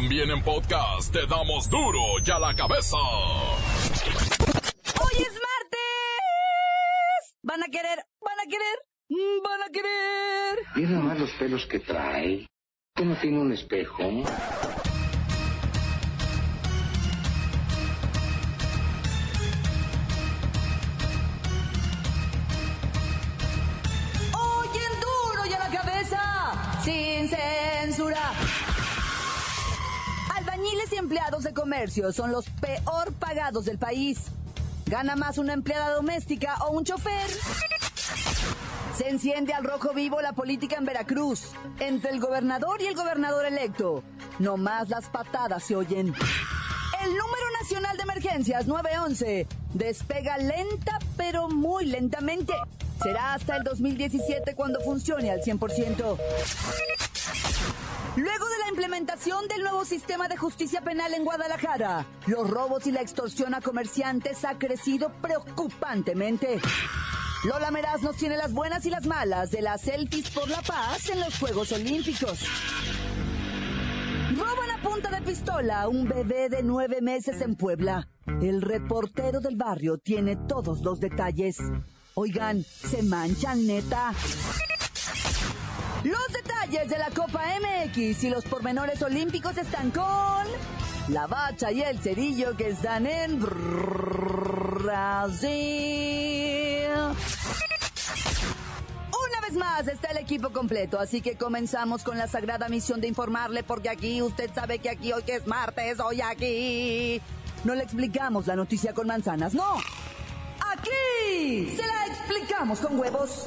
También en podcast te damos duro y a la cabeza. ¡Hoy es martes! ¿Van a querer? ¿Van a querer? mm, ¿Van a querer? Mira nomás los pelos que trae. ¿Que no tiene un espejo? Empleados de comercio son los peor pagados del país. Gana más una empleada doméstica o un chofer. Se enciende al rojo vivo la política en Veracruz, entre el gobernador y el gobernador electo. No más las patadas se oyen. El número nacional de emergencias 911 despega lenta pero muy lentamente. Será hasta el 2017 cuando funcione al 100%. Luego de la implementación del nuevo sistema de justicia penal en Guadalajara, los robos y la extorsión a comerciantes ha crecido preocupantemente. Lola Meraz nos tiene las buenas y las malas de las selfies por la paz en los Juegos Olímpicos. Roban a punta de pistola a un bebé de nueve meses en Puebla. El reportero del barrio tiene todos los detalles. Oigan, se manchan neta. Los detalles de la Copa MX y los pormenores olímpicos están con la bacha y el cerillo que están en Brasil. Una vez más está el equipo completo, así que comenzamos con la sagrada misión de informarle, porque aquí usted sabe que aquí hoy es martes, hoy aquí no le explicamos la noticia con manzanas, no. Aquí se la explicamos con huevos.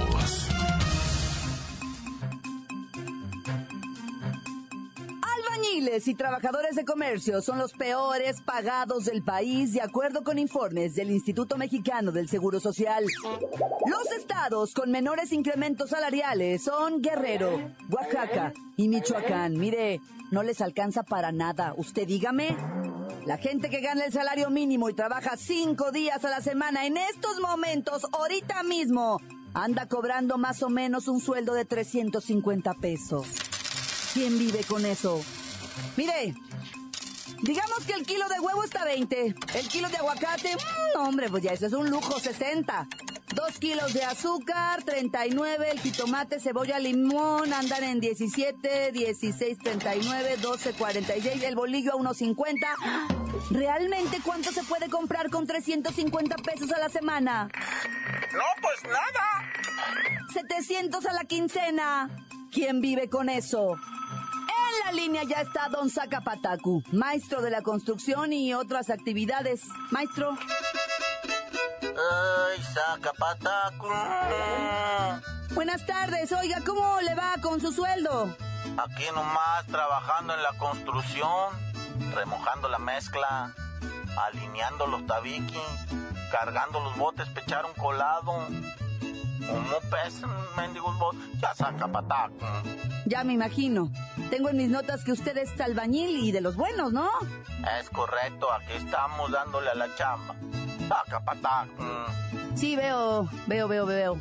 Albañiles y trabajadores de comercio son los peores pagados del país de acuerdo con informes del Instituto Mexicano del Seguro Social. Los estados con menores incrementos salariales son Guerrero, Oaxaca y Michoacán. Mire, no les alcanza para nada. Usted dígame. La gente que gana el salario mínimo y trabaja cinco días a la semana en estos momentos, ahorita mismo, anda cobrando más o menos un sueldo de 350 pesos. ¿Quién vive con eso? Mire, digamos que el kilo de huevo está 20, el kilo de aguacate, mm, hombre, pues ya eso es un lujo, 60. Dos kilos de azúcar, 39, el jitomate, cebolla, limón, andan en 17, 16, 39, 12, 46, el bolillo a 1.50. ¿Realmente cuánto se puede comprar con 350 pesos a la semana? No, pues nada. 700 a la quincena. ¿Quién vive con eso? En la línea ya está Don Zacapatacu, maestro de la construcción y otras actividades. Maestro, Ay, saca pataco. buenas tardes. Oiga, ¿cómo le va con su sueldo? Aquí nomás trabajando en la construcción, remojando la mezcla, alineando los tabiquis, cargando los botes, pechar un colado. ¿Cómo pesan, mendigos botes? Ya saca pataco. Ya me imagino. Tengo en mis notas que usted es albañil y de los buenos, ¿no? Es correcto, aquí estamos dándole a la chamba. Saca pataco. Sí, veo, veo, veo, veo.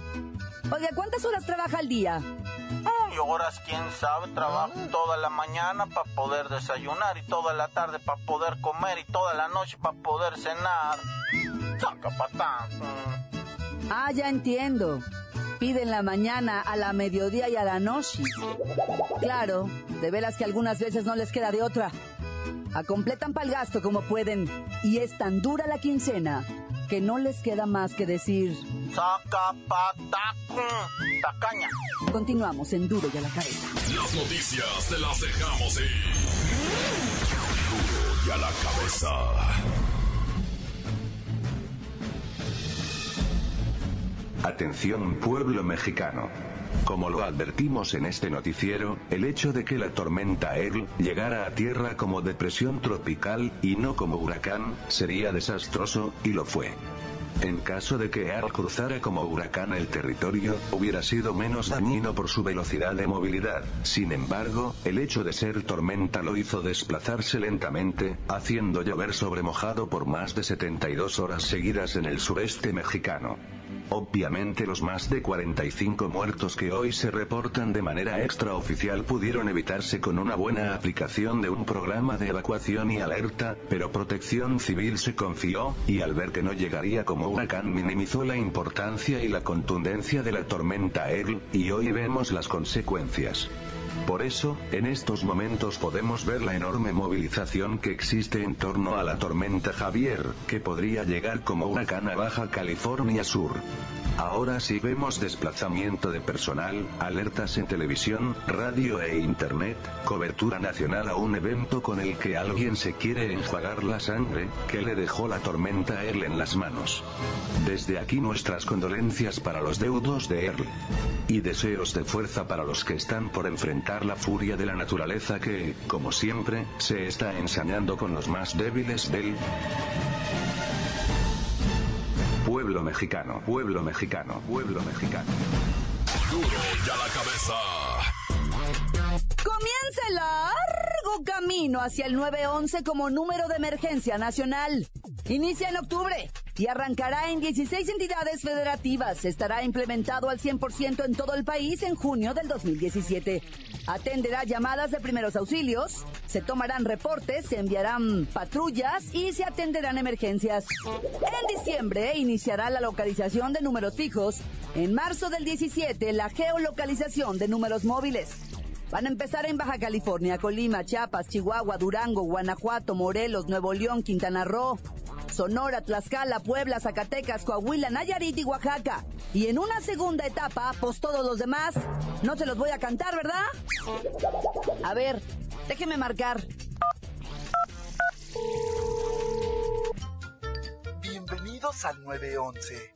Oiga, ¿cuántas horas trabaja al día? Y horas, quién sabe, trabajo toda la mañana para poder desayunar y toda la tarde para poder comer y toda la noche para poder cenar. Saca pataco. Ah, ya entiendo. Piden la mañana, a la mediodía y a la noche. Claro, de veras que algunas veces no les queda de otra. Acompletan pa'l gasto como pueden. Y es tan dura la quincena que no les queda más que decir. Saca. Tacaña. Continuamos en Duro y a la cabeza. Las noticias te las dejamos ir. Duro y a la cabeza. Atención pueblo mexicano. Como lo advertimos en este noticiero, el hecho de que la tormenta Earl llegara a tierra como depresión tropical, y no como huracán, sería desastroso, y lo fue. En caso de que Earl cruzara como huracán el territorio, hubiera sido menos dañino por su velocidad de movilidad. Sin embargo, el hecho de ser tormenta lo hizo desplazarse lentamente, haciendo llover sobre mojado por más de 72 horas seguidas en el sureste mexicano. Obviamente los más de 45 muertos que hoy se reportan de manera extraoficial pudieron evitarse con una buena aplicación de un programa de evacuación y alerta, pero Protección Civil se confió, y al ver que no llegaría como huracán minimizó la importancia y la contundencia de la tormenta Earl, y hoy vemos las consecuencias. Por eso, en estos momentos podemos ver la enorme movilización que existe en torno a la tormenta Javier, que podría llegar como huracán a Baja California Sur. Ahora sí vemos desplazamiento de personal, alertas en televisión, radio e internet, cobertura nacional a un evento con el que alguien se quiere enjuagar la sangre, que le dejó la tormenta Earl en las manos. Desde aquí nuestras condolencias para los deudos de Earl. Y deseos de fuerza para los que están por enfrentar la furia de la naturaleza que, como siempre, se está ensañando con los más débiles del pueblo mexicano, pueblo mexicano, pueblo mexicano. Duro ya la cabeza. Comienza el largo camino hacia el 911 como número de emergencia nacional. Inicia en octubre y arrancará en 16 entidades federativas. Estará implementado al 100% en todo el país en junio del 2017. Atenderá llamadas de primeros auxilios, se tomarán reportes, se enviarán patrullas y se atenderán emergencias. En diciembre iniciará la localización de números fijos. En marzo del 17 la geolocalización de números móviles. Van a empezar en Baja California, Colima, Chiapas, Chihuahua, Durango, Guanajuato, Morelos, Nuevo León, Quintana Roo, Sonora, Tlaxcala, Puebla, Zacatecas, Coahuila, Nayarit y Oaxaca. Y en una segunda etapa, pues todos los demás, no se los voy a cantar, ¿verdad? A ver, déjeme marcar. Bienvenidos al 911.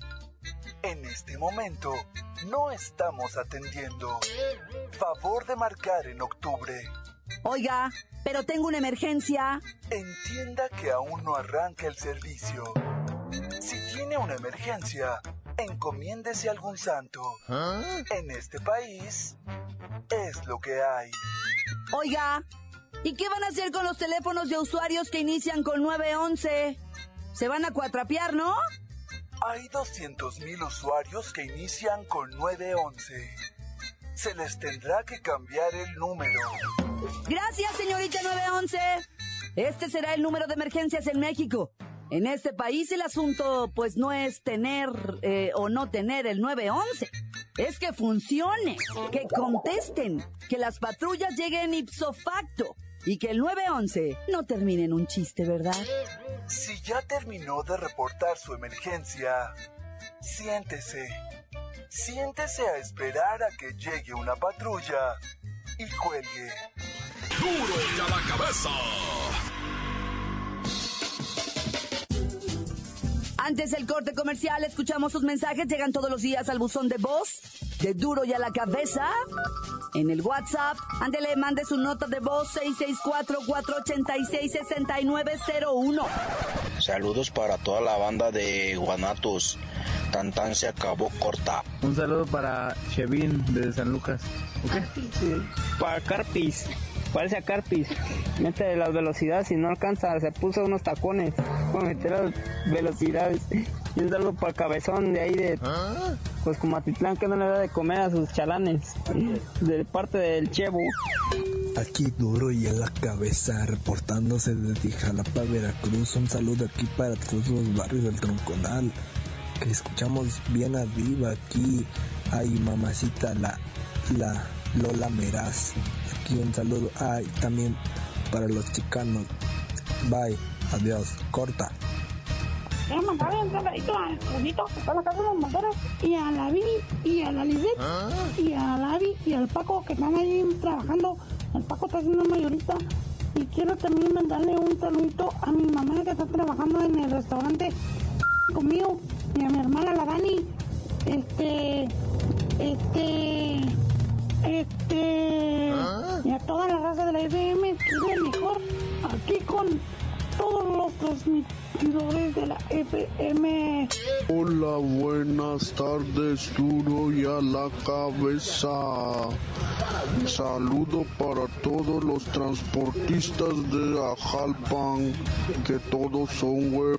En este momento, no estamos atendiendo. Favor de marcar en octubre. Oiga, pero tengo una emergencia. Entienda que aún no arranca el servicio. Si tiene una emergencia, encomiéndese a algún santo. En este país, es lo que hay. Oiga, ¿y qué van a hacer con los teléfonos de usuarios que inician con 911? Se van a cuatrapear, ¿no? Hay 200.000 usuarios que inician con 911. Se les tendrá que cambiar el número. Gracias, señorita 911. Este será el número de emergencias en México. En este país el asunto pues no es tener eh, o no tener el 911. Es que funcione, que contesten, que las patrullas lleguen ipso facto y que el 911 no termine en un chiste, ¿verdad? Si ya terminó de reportar su emergencia, siéntese. Siéntese a esperar a que llegue una patrulla y cuelgue. Duro ya la cabeza. Antes del corte comercial, escuchamos sus mensajes. Llegan todos los días al buzón de voz de Duro y a la cabeza. En el WhatsApp, ándele, mande su nota de voz 664-486-6901. Saludos para toda la banda de Guanatos. Tantan se acabó corta. Un saludo para Chevin de San Lucas. Para Carpis. Parece a Carpis. Mete las velocidades y no alcanza. Se puso unos tacones. Para meter las velocidades. Y un saludo para el cabezón de ahí de. Pues como Atitlán que no le da de comer a sus chalanes. De parte del Chevo. Aquí duro y en la cabeza, reportándose desde Jalapa, Veracruz. Un saludo aquí para todos los barrios del Tronconal. Que escuchamos bien arriba aquí. Ay, mamacita, la, la Lola Meraz. Aquí un saludo. Ay, también para los chicanos. Bye, adiós, corta. Quiero mandarle un saludito al que está la casa de los motores, y a la Vivi, y a la Lisbeth, y a la Avi, y al Paco, que están ahí trabajando. El Paco está haciendo mayorista. Y quiero también mandarle un saludito a mi mamá, que está trabajando en el restaurante conmigo, y a mi hermana, la Dani. Este, este, este, y a toda la raza de la FM, es mejor, aquí con todos los transmitidores de la FM. Hola, buenas tardes, duro y a la cabeza. Saludo para todos los transportistas de Ajalpan, que todos son web.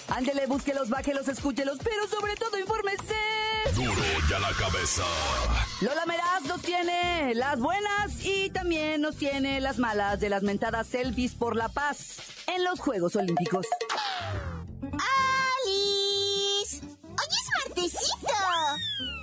Ándele, búsquelos, bájelos, escúchelos, pero sobre todo infórmese. Duro y a la cabeza. Lola Meraz nos tiene las buenas y también nos tiene las malas de las mentadas selfies por la paz en los Juegos Olímpicos. ¡Alice! ¡Hoy es martesito!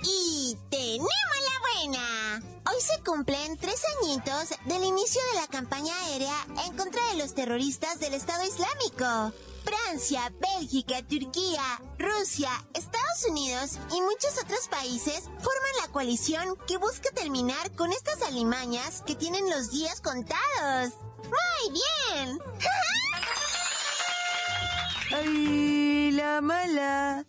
Y tenemos la buena. Hoy se cumplen tres añitos del inicio de la campaña aérea en contra de los terroristas del Estado Islámico. Francia, Bélgica, Turquía, Rusia, Estados Unidos y muchos otros países forman la coalición que busca terminar con estas alimañas que tienen los días contados. ¡Muy bien! ¡Ay, la mala!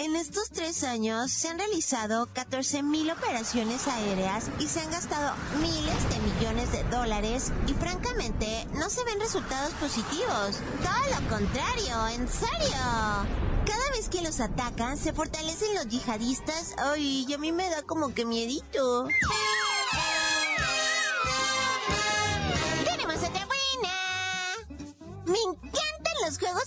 En estos tres años se han realizado 14.000 operaciones aéreas y se han gastado miles de millones de dólares y francamente no se ven resultados positivos. Todo lo contrario, en serio. Cada vez que los atacan se fortalecen los yihadistas. Ay, y a mí me da como que miedito.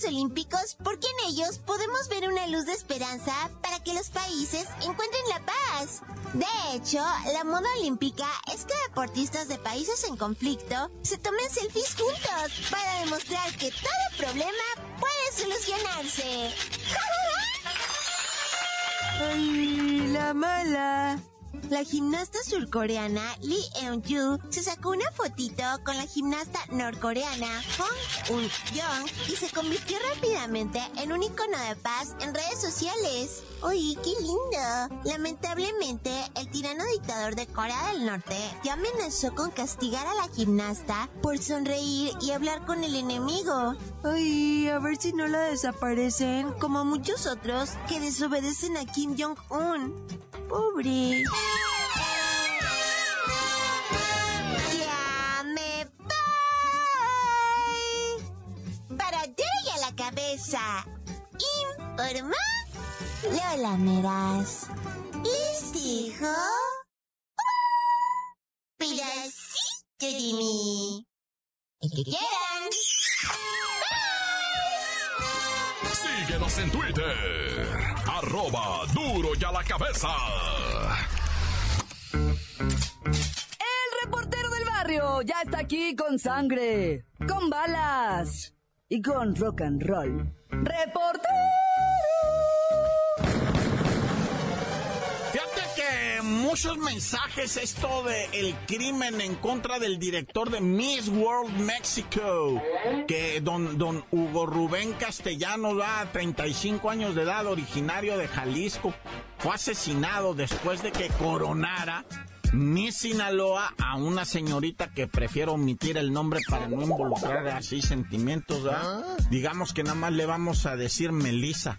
Olímpicos porque en ellos podemos ver una luz de esperanza para que los países encuentren la paz. De hecho, la moda olímpica es que deportistas de países en conflicto se tomen selfies juntos para demostrar que todo problema puede solucionarse. ¡Ay, la mala! La gimnasta surcoreana Lee Eun-ju se sacó una fotito con la gimnasta norcoreana Hong Un-young y se convirtió rápidamente en un icono de paz en redes sociales. ¡Uy, qué lindo! Lamentablemente, el tirano dictador de Corea del Norte ya amenazó con castigar a la gimnasta por sonreír y hablar con el enemigo. Ay, a ver si no la desaparecen, como muchos otros que desobedecen a Kim Jong-un. Pobre. Ya me voy. Para y a la cabeza. Informa Lola Meraz. Les dijo un pedacito de mí. El que quieran. Síguenos en Twitter. Arroba duro y a la cabeza. El reportero del barrio ya está aquí con sangre, con balas y con rock and roll. ¡Reportero! Muchos mensajes esto de el crimen en contra del director de Miss World Mexico, que don, don Hugo Rubén Castellano da 35 años de edad, originario de Jalisco, fue asesinado después de que coronara Miss Sinaloa a una señorita que prefiero omitir el nombre para no involucrar así sentimientos, ¿verdad? Digamos que nada más le vamos a decir Melissa.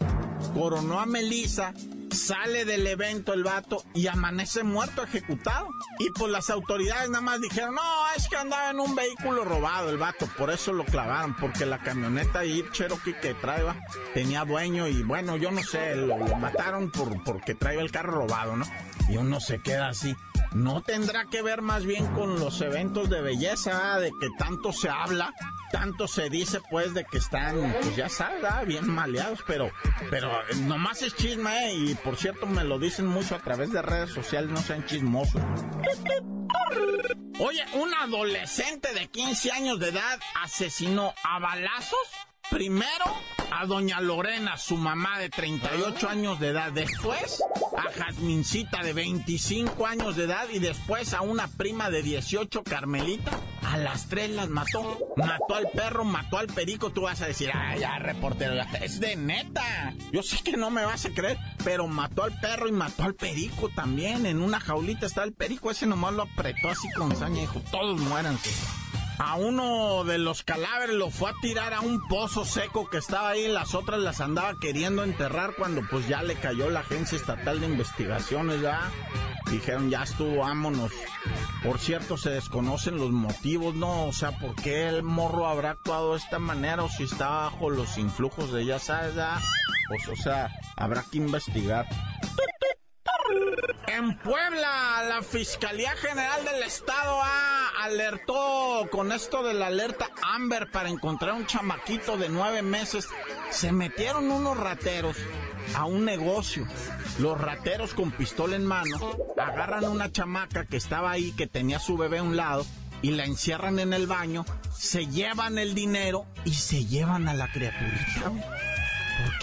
Coronó a Melissa sale del evento el vato y amanece muerto ejecutado. Y pues las autoridades nada más dijeron, no, es que andaba en un vehículo robado el vato, por eso lo clavaron, porque la camioneta Jeep Cherokee que traía tenía dueño y bueno, yo no sé, lo, lo mataron por, porque traía el carro robado, ¿no? Y uno se queda así. No tendrá que ver más bien con los eventos de belleza, de que tanto se habla, tanto se dice pues de que están, pues ya sabes, ¿verdad? bien maleados, pero, pero nomás es chisme, ¿eh? y por cierto me lo dicen mucho a través de redes sociales, no sean chismosos. Oye, un adolescente de 15 años de edad asesinó a balazos Primero a doña Lorena, su mamá de 38 años de edad. Después a Jazmincita de 25 años de edad. Y después a una prima de 18, Carmelita. A las tres las mató. Mató al perro, mató al perico. Tú vas a decir, ay, ya, reportero, es de neta. Yo sé que no me vas a creer, pero mató al perro y mató al perico también. En una jaulita está el perico. Ese nomás lo apretó así con saña y dijo, todos muéranse. A uno de los cadáveres lo fue a tirar a un pozo seco que estaba ahí, las otras las andaba queriendo enterrar cuando pues ya le cayó la Agencia Estatal de Investigaciones, ya dijeron ya estuvo, vámonos. Por cierto, se desconocen los motivos, ¿no? O sea, ¿por qué el morro habrá actuado de esta manera o si está bajo los influjos de ya sabes, ya? Pues, o sea, habrá que investigar. En Puebla, la Fiscalía General del Estado ha alertó con esto de la alerta Amber para encontrar un chamaquito de nueve meses. Se metieron unos rateros a un negocio. Los rateros con pistola en mano agarran una chamaca que estaba ahí, que tenía su bebé a un lado, y la encierran en el baño, se llevan el dinero y se llevan a la criaturita.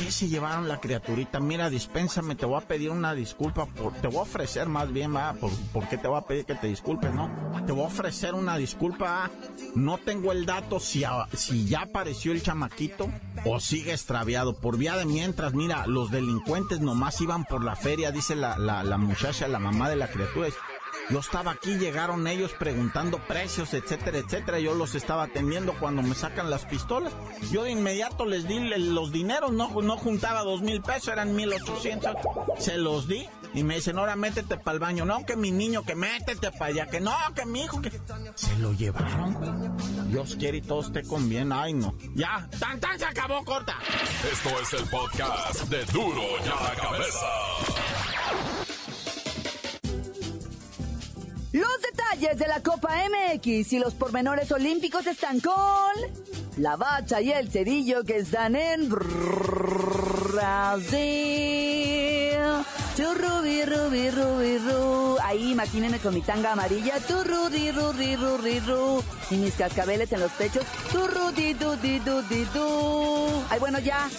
¿Por qué se llevaron la criaturita? Mira, dispénsame, te voy a pedir una disculpa, por, te voy a ofrecer más bien, va, por, qué te voy a pedir que te disculpes, no? Te voy a ofrecer una disculpa, no tengo el dato si, si ya apareció el chamaquito o sigue extraviado. Por vía de mientras, mira, los delincuentes nomás iban por la feria, dice la, la muchacha, la mamá de la criatura. Yo estaba aquí, llegaron ellos preguntando precios, etcétera, etcétera. Yo los estaba atendiendo cuando me sacan las pistolas. Yo de inmediato les di los dineros, no, no juntaba dos mil pesos, eran mil ochocientos. Se los di y me dicen, ahora métete para el baño. No, que mi niño, que métete para allá, que no, que mi hijo, que... Se lo llevaron. Dios quiere y todo esté con bien. Ay, no. Ya, tan tan se acabó, corta. Esto es el podcast de Duro ya la cabeza. Detalles de la Copa MX y los pormenores olímpicos están con la bacha y el cerillo que están en Brasil. Ahí imagínense con mi tanga amarilla. Tu rubi, rubi, rubi, ru. Y mis cascabeles en los pechos. Tu rubi, du, di, du, di, du. Ay, bueno, ya.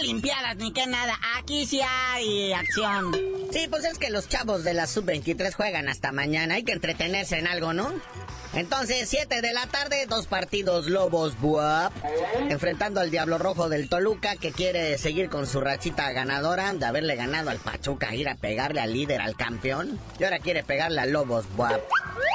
Olimpiadas ni que nada. Aquí sí hay acción. Sí, pues es que los chavos de la sub-23 juegan hasta mañana. Hay que entretenerse en algo, ¿no? Entonces, 7 de la tarde, dos partidos Lobos Buap, enfrentando al Diablo Rojo del Toluca, que quiere seguir con su rachita ganadora de haberle ganado al Pachuca, ir a pegarle al líder, al campeón, y ahora quiere pegarle al Lobos Buap.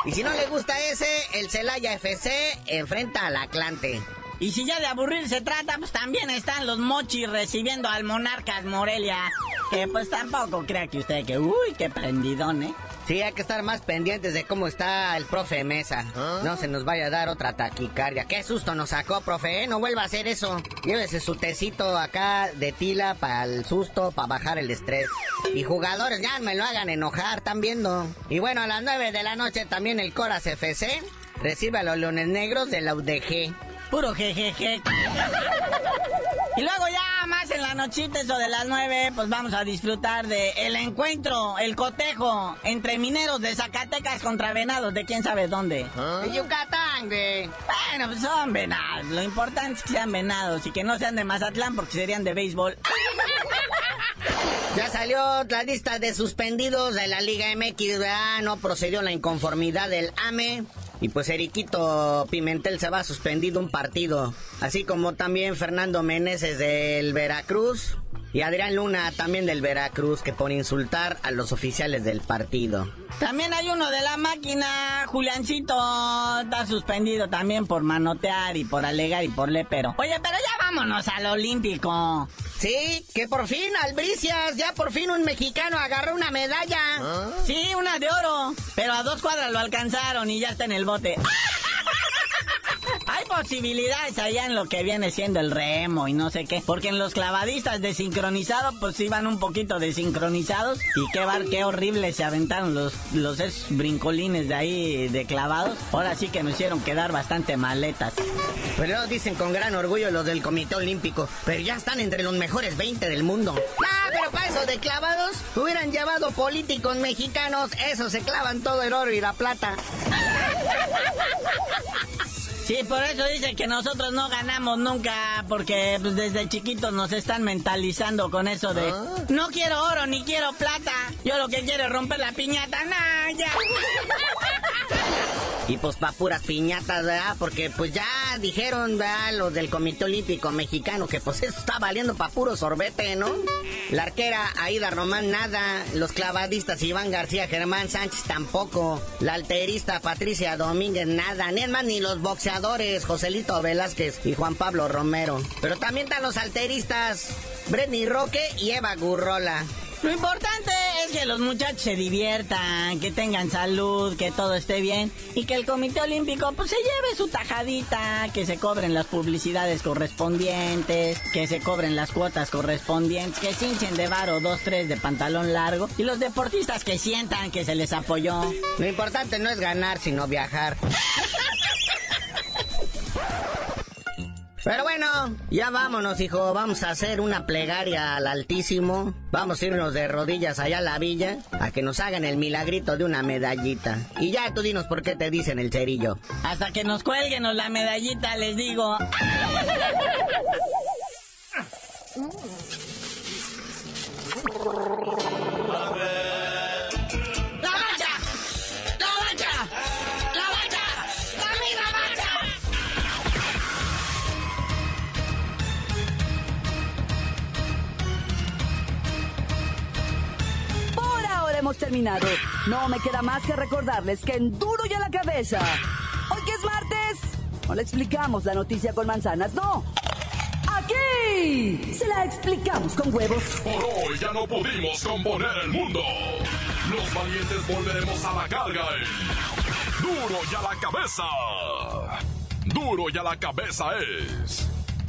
Y si no le gusta ese, el Celaya FC enfrenta al Atlante. Y si ya de aburrir se trata, pues también están los mochis recibiendo al Monarcas Morelia. Que pues tampoco crea que usted que, uy, qué prendidón, ¿eh? Sí, hay que estar más pendientes de cómo está el profe Mesa. No se nos vaya a dar otra taquicardia. Qué susto nos sacó, profe, ¿eh? No vuelva a hacer eso. Llévese su tecito acá de tila para el susto, para bajar el estrés. Y jugadores, ya me lo hagan enojar, están viendo. Y bueno, a las 9 de la noche también el Coras FC recibe a los Leones Negros de la UDG. Puro jejeje. Y luego ya más en la nochita, eso de las nueve, pues vamos a disfrutar de el encuentro, el cotejo entre mineros de Zacatecas contra venados de quién sabe dónde. ¿Ah? Yucatán, güey. Bueno, pues son venados. Lo importante es que sean venados y que no sean de Mazatlán porque serían de béisbol. Ya salió la lista de suspendidos de la Liga MX. No procedió la inconformidad del AME. Y pues Eriquito Pimentel se va suspendido un partido, así como también Fernando Meneses del Veracruz y Adrián Luna también del Veracruz que por insultar a los oficiales del partido. También hay uno de la máquina, Juliancito, está suspendido también por manotear y por alegar y por lepero. Oye, pero ya vámonos al Olímpico. Sí, que por fin, Albricias, ya por fin un mexicano agarró una medalla. ¿Ah? Sí, una de oro, pero a dos cuadras lo alcanzaron y ya está en el bote. Hay posibilidades allá en lo que viene siendo el remo y no sé qué. Porque en los clavadistas desincronizados, pues iban un poquito desincronizados. Y qué bar, qué horrible se aventaron los, los brincolines de ahí de clavados. Ahora sí que me hicieron quedar bastante maletas. Pero dicen con gran orgullo los del Comité Olímpico. Pero ya están entre los mejores 20 del mundo. Ah, pero para eso de clavados, hubieran llevado políticos mexicanos. Eso se clavan todo el oro y la plata. Sí, por eso dice que nosotros no ganamos nunca, porque pues, desde chiquitos nos están mentalizando con eso de Ah. no quiero oro ni quiero plata. Yo lo que quiero es romper la piñata, nah, ya. Y pues pa' puras piñatas, ¿verdad? Porque pues ya dijeron, ¿verdad? Los del Comité Olímpico Mexicano que pues eso está valiendo pa' puro sorbete, ¿no? La arquera Aida Román nada, los clavadistas Iván García, Germán Sánchez tampoco, la alterista Patricia Domínguez nada, ni más ni los boxeadores Joselito Velázquez y Juan Pablo Romero. Pero también están los alteristas Brenny Roque y Eva Gurrola. Lo importante que los muchachos se diviertan, que tengan salud, que todo esté bien y que el Comité Olímpico pues se lleve su tajadita, que se cobren las publicidades correspondientes, que se cobren las cuotas correspondientes, que se hinchen de varo dos, tres de pantalón largo y los deportistas que sientan que se les apoyó. Lo importante no es ganar, sino viajar. Pero bueno, ya vámonos, hijo. Vamos a hacer una plegaria al Altísimo. Vamos a irnos de rodillas allá a la villa a que nos hagan el milagrito de una medallita. Y ya tú dinos por qué te dicen el cerillo. Hasta que nos cuelguen la medallita, les digo. No me queda más que recordarles que en duro y a la cabeza. Hoy que es martes, no le explicamos la noticia con manzanas, no. Aquí se la explicamos con huevos. Por hoy ya no pudimos componer el mundo. Los valientes volveremos a la carga. en Duro y a la cabeza. Duro y a la cabeza es.